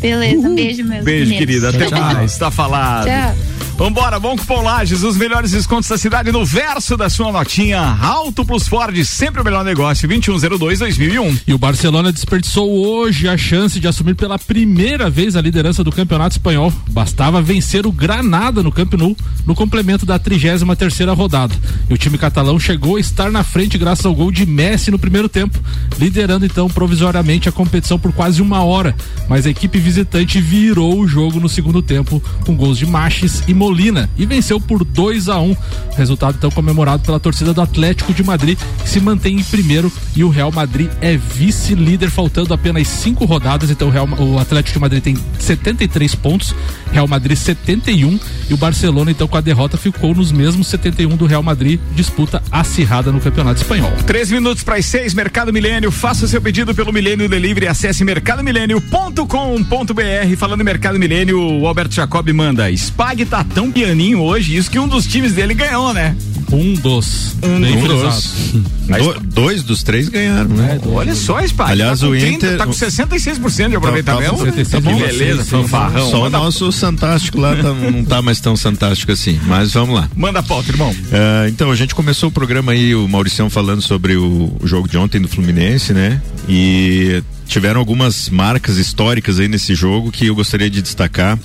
Beleza, beijo, meus Beijo, querida. Até mais. Está falado. Tchau. Vambora, bom cupom Lages, os melhores descontos da cidade no verso da sua notinha. Alto Plus Ford, sempre o melhor negócio, 2102-2001. E o Barcelona desperdiçou hoje a chance de assumir pela primeira vez a liderança do Campeonato Espanhol. Bastava vencer o Granada no Camp Nou no complemento da 33 terceira rodada. E o time catalão chegou a estar na frente graças ao gol de Messi no primeiro tempo, liderando então provisoriamente a competição por quase uma hora. Mas a equipe visitante virou o jogo no segundo tempo com gols de Maches e Molina e venceu por 2 a 1 um. Resultado então comemorado pela torcida do Atlético de Madrid, que se mantém em primeiro e o Real Madrid é vice-líder, faltando apenas cinco rodadas. Então o, Real, o Atlético de Madrid tem 73 pontos, Real Madrid 71 e o Barcelona, então, com a derrota, ficou nos mesmos 71 do Real Madrid, disputa acirrada no Campeonato Espanhol. Três minutos para as seis, Mercado Milênio. Faça seu pedido pelo Milênio Delivery. Acesse mercadomilênio.com.br. Falando em Mercado Milênio, o Alberto Jacob manda. Spag tá tão pianinho hoje, isso que um dos times dele ganhou, né? Um dos. Um, um dos. Do, dois dos três ganharam, né? É, olha só, Spag. Aliás, tá o 30, Inter. Tá com 66% de aproveitamento. Tá, tá, tá bom, beleza, fanfarrão. Só o nosso Santástico lá tá, não tá mais tão fantástico assim. Mas vamos lá. Manda a pauta, irmão. Uh, então, a gente começou o programa aí, o Mauricião falando sobre o, o jogo de ontem do Fluminense, né? E tiveram algumas marcas históricas aí nesse jogo que eu gostaria de destacar.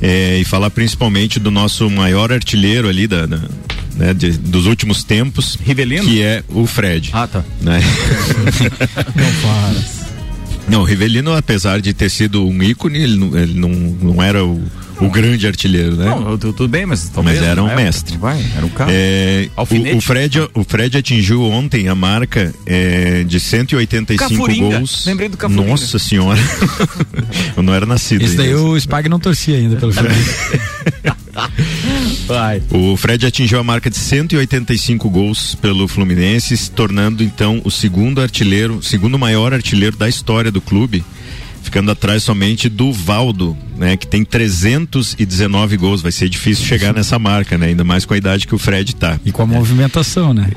É, e falar principalmente do nosso maior artilheiro ali da, da né, de, dos últimos tempos, Rivelino? que é o Fred. Ah, tá. Né? não para. Não, o Rivelino, apesar de ter sido um ícone, ele não, ele não, não era o, o grande artilheiro, né? Não, tudo bem, mas mas era um mestre. Vai, era um carro. É, o, o, Fred, o Fred atingiu ontem a marca é, de 185 Cafuringa. gols. Lembrei do Cafuringa. Nossa senhora. Eu não era nascido. Esse daí o Spag não torcia ainda pelo Fred. Vai. O Fred atingiu a marca de 185 gols pelo Fluminense, se tornando então o segundo artilheiro, segundo maior artilheiro da história do clube, ficando atrás somente do Valdo, né, que tem 319 gols. Vai ser difícil chegar nessa marca, né? Ainda mais com a idade que o Fred tá. E com a movimentação, né?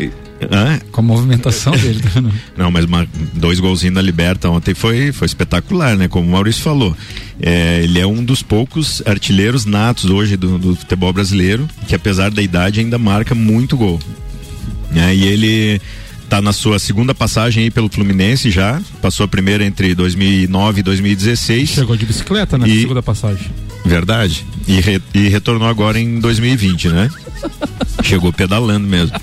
Hã? Com a movimentação dele. né? Não, mas uma- dois golzinhos na Liberta ontem foi, foi espetacular, né? Como o Maurício falou. É, ele é um dos poucos artilheiros natos hoje do, do futebol brasileiro, que apesar da idade ainda marca muito gol. né? E ele tá na sua segunda passagem aí pelo Fluminense já, passou a primeira entre 2009 e 2016. Chegou de bicicleta na E- segunda passagem. Verdade. E, re- e retornou agora em 2020, né? Chegou pedalando mesmo.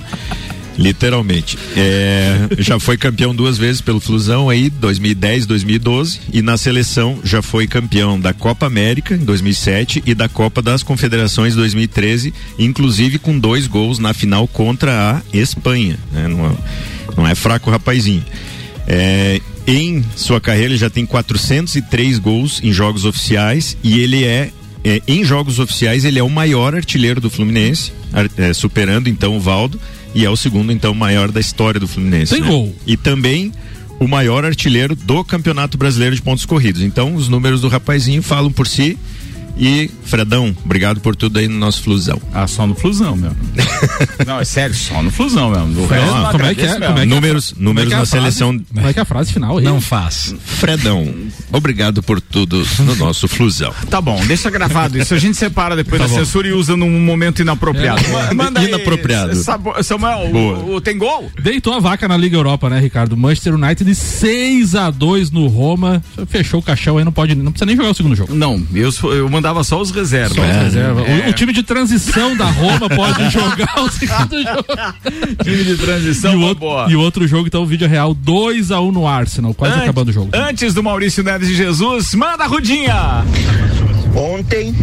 Literalmente. É, já foi campeão duas vezes pelo Flusão aí, 2010, 2012. E na seleção já foi campeão da Copa América em 2007 e da Copa das Confederações 2013, inclusive com dois gols na final contra a Espanha. né? É- não é fraco rapazinho. É, em sua carreira ele já tem 403 gols em jogos oficiais e ele é, é, em jogos oficiais ele é o maior artilheiro do Fluminense, é, superando então o Valdo e é o segundo então maior da história do Fluminense. Tem né? gol. E também o maior artilheiro do Campeonato Brasileiro de Pontos Corridos. Então os números do rapazinho falam por si. E Fredão, obrigado por tudo aí no nosso Flusão. Ah, só no Flusão, meu. Não, é sério, só no Flusão mesmo. O Como é- resto não como é que é? Como é que é? números Como é números que é na frase? seleção. Como é que é a frase final aí? Não faz. Fredão, obrigado por tudo no nosso Flusão. Tá bom, deixa gravado isso. A gente separa depois Tá da bom. censura e usa num momento inapropriado. É. Ma- Manda aí, Inapropriado. Sabo- Samuel, Boa. o, o- tem gol? Deitou a vaca na Liga Europa, né, Ricardo? Manchester United 6 a 2 no Roma. Fechou o caixão aí, não pode, não precisa nem jogar o segundo jogo. Não, eu, eu mandava só os reservas. Só os É. reserva. O- É. O, time de transição da Roma pode jogar o segundo jogo. Time de transição, e o outro, boa. e o outro jogo, então, vídeo real, 2 a 1 no Arsenal, quase An- acabando o jogo. Antes do Maurício Neves de Jesus, manda a Rudinha. Ontem,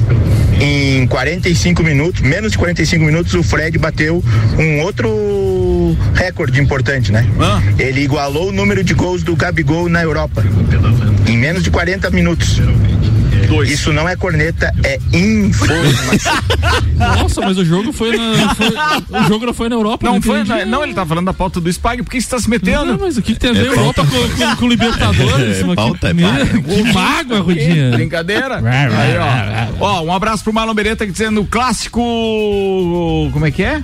em 45 minutos, menos de 45 minutos, o Fred bateu um outro recorde importante, né? Ele igualou o número de gols do Gabigol na Europa. Em menos de 40 minutos. Isso não é corneta, é informação. Nossa, mas o jogo foi na. foi- o jogo não foi na Europa, Não foi, entendi. na- não, ele tá falando da pauta do Spag, por que você tá se metendo? Não, mas o que, tem a ver É a Europa com, com, com o Libertadores? É Mas pauta, que, é que mágoa, Rudinha. Brincadeira. Aí, ó. Ó, um abraço pro Marlon Beretta que dizendo o clássico. Como é que é?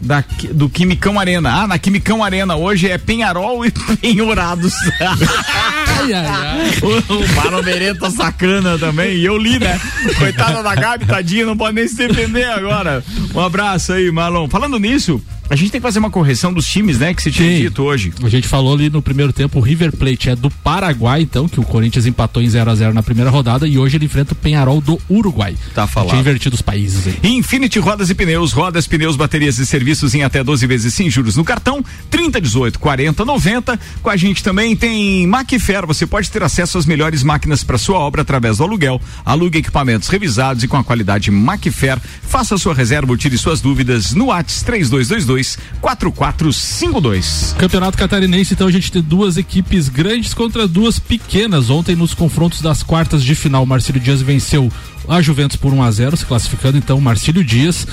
Da, do Quimicão Arena. Ah, na Quimicão Arena hoje é Penharol e Penhorados. Ai, ai. O, o Marlon Beretta sacana também. E eu li, né? Coitada da Gabi, tadinha, não pode nem se defender agora. Um abraço aí, Marlon. Falando nisso, a gente tem que fazer uma correção dos times, né? Que você tinha Sim. dito hoje. A gente falou ali no primeiro tempo, o River Plate é do Paraguai, então, que o Corinthians empatou em 0 a 0 na primeira rodada e hoje ele enfrenta o Penharol do Uruguai. Tá falado. Tinha invertido os países aí. Infinity Rodas e Pneus, rodas, pneus, baterias e serviços em até 12 vezes sem juros no cartão, 30, 18, 40, 90. Com a gente também tem Macfer, você pode ter acesso às melhores máquinas para sua obra através do aluguel. Alugue equipamentos revisados e com a qualidade Macfer. Faça sua reserva ou tire suas dúvidas no WhatsApp 3222 4452. Campeonato Catarinense, então a gente tem duas equipes grandes contra duas pequenas. Ontem, nos confrontos das quartas de final, Marcílio Dias venceu a Juventus por 1 a 0 se classificando então Marcílio Dias.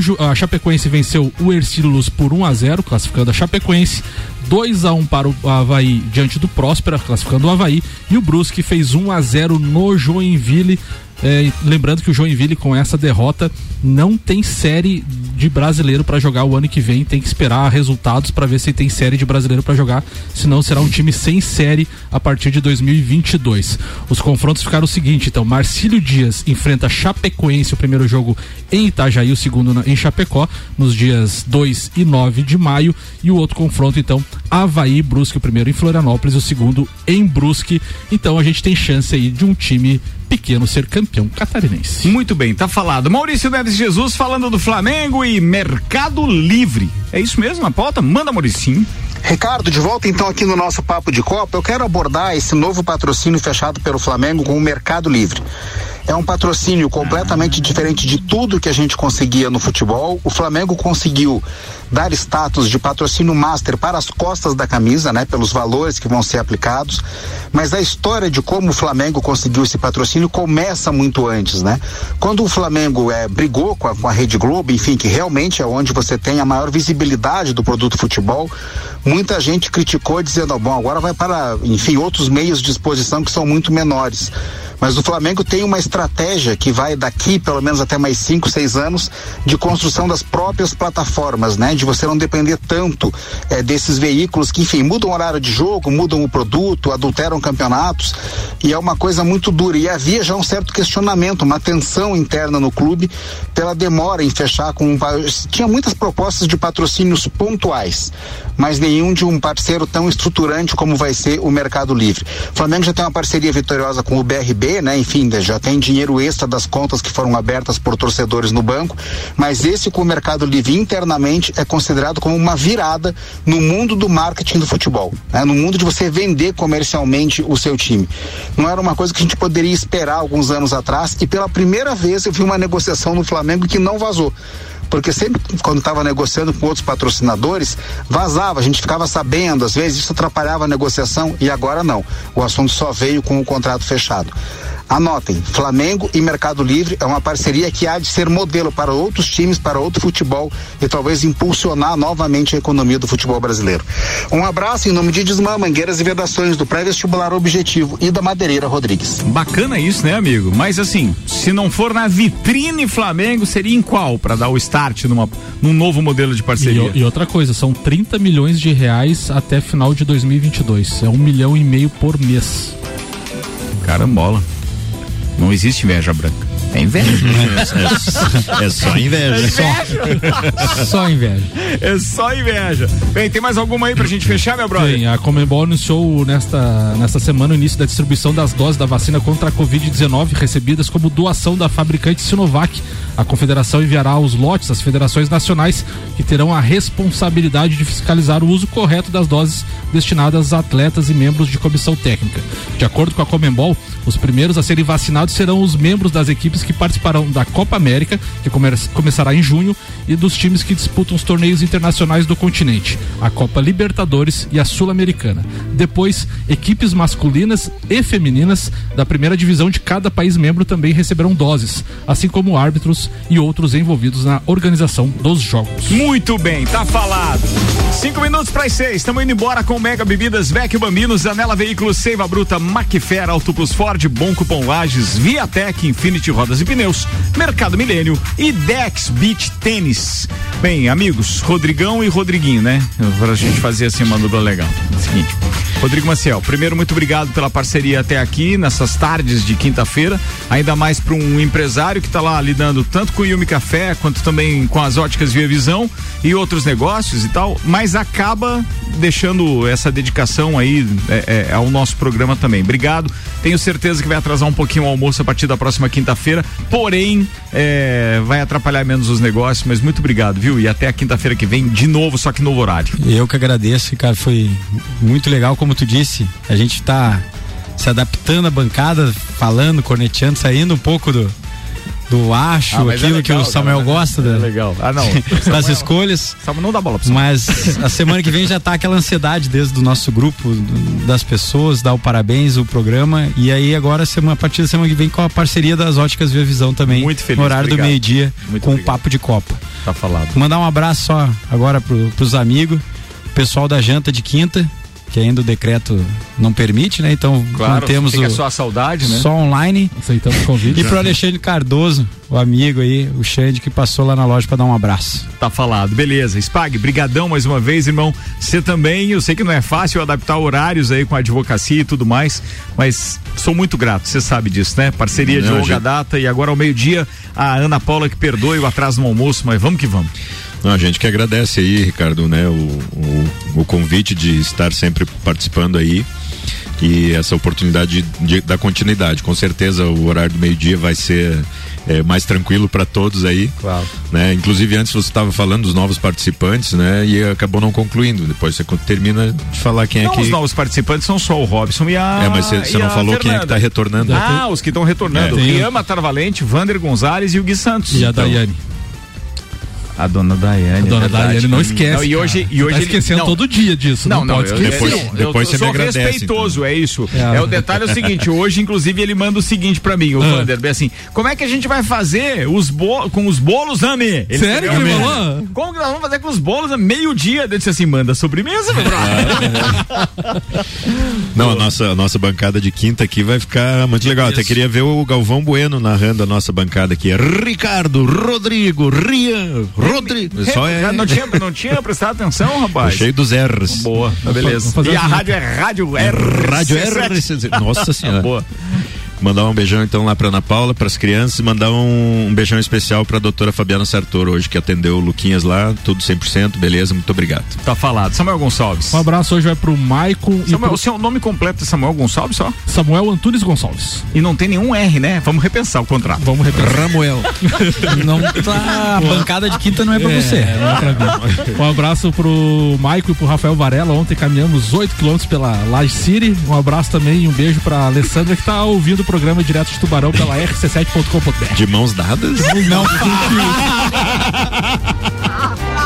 Ju- a Chapecoense venceu o Ercílio Luz por 1 a 0 classificando a Chapecoense. 2 a 1 para o Havaí diante do Próspera, classificando o Havaí. E o Brusque fez 1 a 0 no Joinville. É, lembrando que o Joinville, com essa derrota, não tem série de brasileiro para jogar o ano que vem. Tem que esperar resultados para ver se tem série de brasileiro para jogar. Senão será um time sem série a partir de 2022. Os confrontos ficaram o seguinte: então, Marcílio Dias enfrenta Chapecoense, o primeiro jogo em Itajaí, o segundo em Chapecó, nos dias 2 e 9 de maio. E o outro confronto, então, Havaí Brusque, o primeiro em Florianópolis, o segundo em Brusque. Então a gente tem chance aí de um time pequeno ser campeão catarinense. Muito bem, tá falado. Maurício Neves Jesus falando do Flamengo e Mercado Livre. É isso mesmo a pauta? Manda, Mauricinho. Ricardo, de volta então aqui no nosso Papo de Copa, eu quero abordar esse novo patrocínio fechado pelo Flamengo com o Mercado Livre. É um patrocínio completamente diferente de tudo que a gente conseguia no futebol. O Flamengo conseguiu dar status de patrocínio master para as costas da camisa, né, pelos valores que vão ser aplicados. Mas a história de como o Flamengo conseguiu esse patrocínio começa muito antes, né? Quando o Flamengo é, brigou com a, com a Rede Globo, enfim, que realmente é onde você tem a maior visibilidade do produto futebol, muita gente criticou dizendo, "Ah, bom, agora vai para, enfim, outros meios de exposição que são muito menores. Mas o Flamengo tem uma estratégia que vai daqui pelo menos até mais cinco, seis anos de construção das próprias plataformas, né? De você não depender tanto eh, desses veículos que, enfim, mudam o horário de jogo, mudam o produto, adulteram campeonatos e é uma coisa muito dura. E havia já um certo questionamento, uma tensão interna no clube pela demora em fechar com tinha muitas propostas de patrocínios pontuais, mas nenhum de um parceiro tão estruturante como vai ser o Mercado Livre. O Flamengo já tem uma parceria vitoriosa com o BRB, né? Enfim, já tem dinheiro extra das contas que foram abertas por torcedores no banco, mas esse com o Mercado Livre internamente é considerado como uma virada no mundo do marketing do futebol, né? No mundo de você vender comercialmente o seu time. Não era uma coisa que a gente poderia esperar alguns anos atrás e pela primeira vez eu vi uma negociação no Flamengo que não vazou porque sempre quando estava negociando com outros patrocinadores, vazava, a gente ficava sabendo, às vezes isso atrapalhava a negociação e agora não. O assunto só veio com o contrato fechado. Anotem, Flamengo e Mercado Livre é uma parceria que há de ser modelo para outros times, para outro futebol e talvez impulsionar novamente a economia do futebol brasileiro. Um abraço em nome de Desmã, Mangueiras e Vedações do pré-vestibular Objetivo e da Madeireira Rodrigues. Bacana isso, né, amigo? Mas assim, se não for na vitrine Flamengo, seria em qual para dar o start numa, num novo modelo de parceria? E, e outra coisa, são 30 milhões de reais até final de 2022. É um milhão e meio por mês. Carambola. Não existe inveja branca. É inveja. É, é só inveja. É inveja. Só inveja. É só inveja. Bem, tem mais alguma aí pra gente fechar, meu brother? Sim, a Comembol anunciou nesta, nesta semana o início da distribuição das doses da vacina contra a Covid-19 recebidas como doação da fabricante Sinovac. A confederação enviará os lotes às federações nacionais que terão a responsabilidade de fiscalizar o uso correto das doses destinadas a atletas e membros de comissão técnica. De acordo com a Comembol, os primeiros a serem vacinados serão os membros das equipes que participarão da Copa América, que come- começará em junho, e dos times que disputam os torneios internacionais do continente, a Copa Libertadores e a Sul-Americana. Depois, equipes masculinas e femininas da primeira divisão de cada país membro também receberão doses, assim como árbitros e outros envolvidos na organização dos jogos. Muito bem, tá falado. Cinco minutos para as seis, estamos indo embora com Mega Bebidas, Vecchio Bambino, Zanela Veículos, Seiva Bruta, Macfer, Auto Plus Ford, Bom Cupom Lages, Viatec, Infinity Rodas e Pneus, Mercado Milênio e Dex Beach Tênis. Bem, amigos, Rodrigão e Rodriguinho, né? Pra gente fazer assim uma dupla legal. Seguinte. Rodrigo Maciel, primeiro, muito obrigado pela parceria até aqui, nessas tardes de quinta-feira, ainda mais para um empresário que está lá lidando tanto com o Yumi Café, quanto também com as óticas Via Visão e outros negócios e tal, mas acaba deixando essa dedicação aí é, é, ao nosso programa também. Obrigado, tenho certeza que vai atrasar um pouquinho o almoço a partir da próxima quinta-feira, porém, é, vai atrapalhar menos os negócios, mas muito obrigado, viu? E até a quinta-feira que vem, de novo, só que novo horário. Eu que agradeço, cara, foi muito legal, como tu disse, a gente tá se adaptando à bancada, falando, corneteando, saindo um pouco do do acho, Ah, é aquilo legal, que o Samuel cara, gosta é legal. Ah, não. das Samuel- escolhas. Samuel não dá bola pra você. Mas a semana que vem já tá aquela ansiedade desde o nosso grupo, das pessoas, dar o parabéns, o programa. E aí agora, semana, a partir da semana que vem, com a parceria das óticas Via Visão também. Muito feliz, No horário obrigado. do meio-dia, com o obrigado. papo de Copa. Tá falado. Mandar um abraço só agora pro, pros amigos, pessoal da janta de quinta, que ainda o decreto não permite, né? Então Claro, temos o, só a saudade, né? só online. Aceitamos o convite. E pro Alexandre Cardoso, o amigo aí, o Xande, que passou lá na loja para dar um abraço. Tá falado, beleza. Spag, brigadão mais uma vez, irmão. Você também, eu sei que não é fácil adaptar horários aí com a advocacia e tudo mais, mas sou muito grato, você sabe disso, né? Parceria de Não, longa gente. data e agora ao meio-dia a Ana Paula que perdoe o atraso no almoço, mas vamos que vamos. Não, a gente que agradece aí, Ricardo, né, o, o, o convite de estar sempre participando aí e essa oportunidade de, de dar continuidade. Com certeza o horário do meio-dia vai ser é, mais tranquilo para todos aí. Claro. Né? Inclusive antes você estava falando dos novos participantes, né? E acabou não concluindo. Depois você termina de falar quem Não, é que os novos participantes são só o Robson e a. É, mas você- e não falou quem é que Fernanda. tá retornando. Ah, os que estão retornando. É. Tem- Rian Matar Valente, Vander Gonzalez e o Gui Santos. E a Então, Daiane. A dona Daiane. A dona é. Daiane não esquece. Não, e hoje, cara. e Você hoje tá ele- esquecendo não. todo dia disso. Não, Não, não, pode eu, esquecer. eu, eu, depois eu você me sou agradece, respeitoso, é isso. É. É. o detalhe é o seguinte, hoje, inclusive, ele manda o seguinte pra mim, o Ah. Vander, bem assim, como é que a gente vai fazer os com os bolos, Ami? Ele Sério que ele falou? Como que nós vamos fazer com os bolos a meio-dia? Ele disse assim, manda sobremesa, meu brother. Não, a nossa, a nossa bancada de quinta aqui vai ficar muito legal. Até queria ver o Galvão Bueno narrando a nossa bancada aqui. Ricardo, Rodrigo, Rian, Rodrigo. Só é. não, tinha, não tinha prestado atenção, rapaz? Cheio dos R's. Boa, beleza. E a seguinte. rádio é Rádio R. Rádio R. Nossa senhora. Boa. Mandar um beijão então lá pra Ana Paula, pras crianças, e mandar um, um beijão especial pra doutora Fabiana Sartor hoje, que atendeu o Luquinhas lá, tudo 100%, beleza, muito obrigado. Tá falado. Samuel Gonçalves. Um abraço hoje vai pro Maicon e Samuel, pro o seu nome completo é Samuel Gonçalves só? Samuel Antunes Gonçalves. E não tem nenhum R, né? Vamos repensar o contrato. Vamos repensar. Ramuel. Não tá. A bancada de quinta não é pra É, você. não é pra mim. Um abraço pro Maico e pro Rafael Varela. Ontem caminhamos 8 quilômetros pela Laje City. Um abraço também e um beijo pra Alessandra que tá ouvindo o programa direto de Tubarão pela rc7.com.br. De mãos dadas? Não,